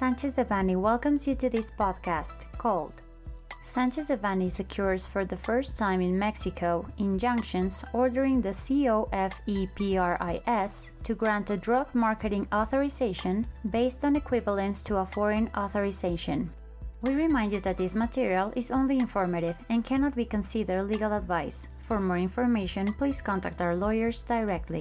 Sanchez Devanny welcomes you to this podcast called Sanchez Devanny secures for the first time in Mexico injunctions ordering the COFEPRIS to grant a drug marketing authorization based on equivalence to a foreign authorization. We remind you that this material is only informative and cannot be considered legal advice. For more information, please contact our lawyers directly.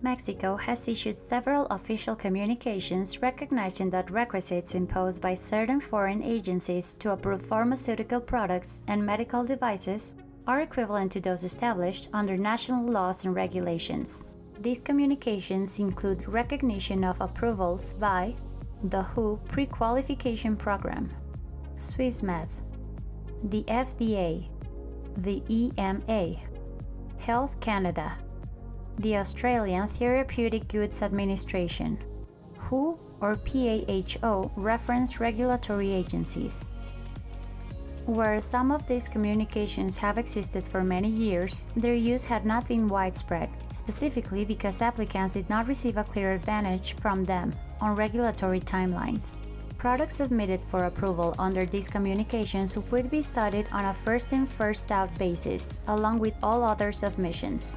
Mexico has issued several official communications recognizing that requisites imposed by certain foreign agencies to approve pharmaceutical products and medical devices are equivalent to those established under national laws and regulations. These communications include recognition of approvals by the WHO Pre Qualification Program, SwissMed, the FDA, the EMA, Health Canada, the Australian Therapeutic Goods Administration, WHO or PAHO reference regulatory agencies. Where some of these communications have existed for many years, their use had not been widespread, specifically because applicants did not receive a clear advantage from them on regulatory timelines. Products submitted for approval under these communications would be studied on a first in first out basis, along with all other submissions.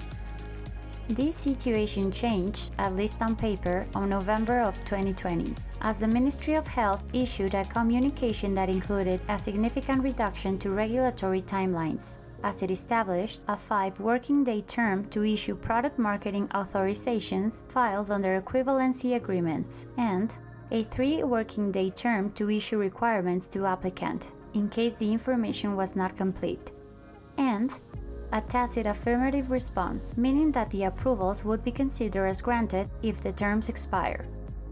This situation changed, at least on paper, on November of 2020, as the Ministry of Health issued a communication that included a significant reduction to regulatory timelines, as it established a five working day term to issue product marketing authorizations filed under equivalency agreements, and a three working day term to issue requirements to applicant, in case the information was not complete, and a tacit affirmative response, meaning that the approvals would be considered as granted if the terms expire.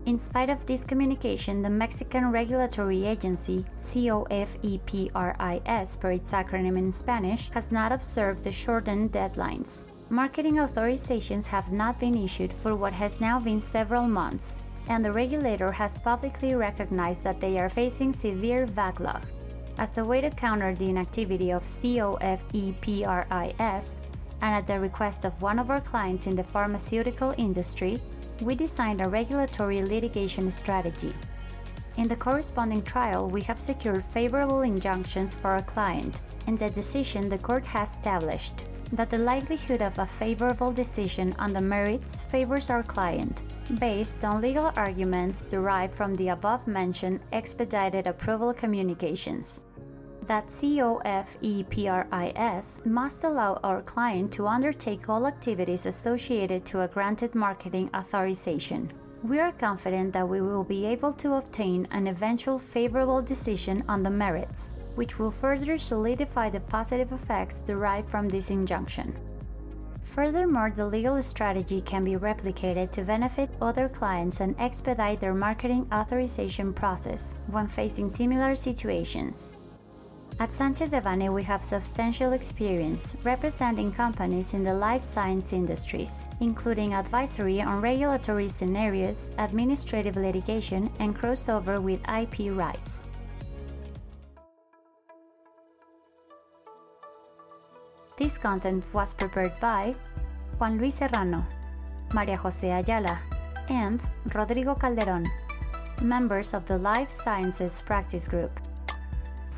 In spite of this communication, the Mexican regulatory agency, COFEPRIS per its acronym in Spanish, has not observed the shortened deadlines. Marketing authorizations have not been issued for what has now been several months, and the regulator has publicly recognized that they are facing severe backlog. As the way to counter the inactivity of COFEPRIS, and at the request of one of our clients in the pharmaceutical industry, we designed a regulatory litigation strategy. In the corresponding trial, we have secured favorable injunctions for our client, and the decision the court has established that the likelihood of a favorable decision on the merits favors our client, based on legal arguments derived from the above mentioned expedited approval communications that COFEPRIS must allow our client to undertake all activities associated to a granted marketing authorization. We are confident that we will be able to obtain an eventual favorable decision on the merits, which will further solidify the positive effects derived from this injunction. Furthermore, the legal strategy can be replicated to benefit other clients and expedite their marketing authorization process when facing similar situations. At Sanchez Devanny, we have substantial experience representing companies in the life science industries, including advisory on regulatory scenarios, administrative litigation, and crossover with IP rights. This content was prepared by Juan Luis Serrano, Maria Jose Ayala, and Rodrigo Calderon, members of the Life Sciences Practice Group.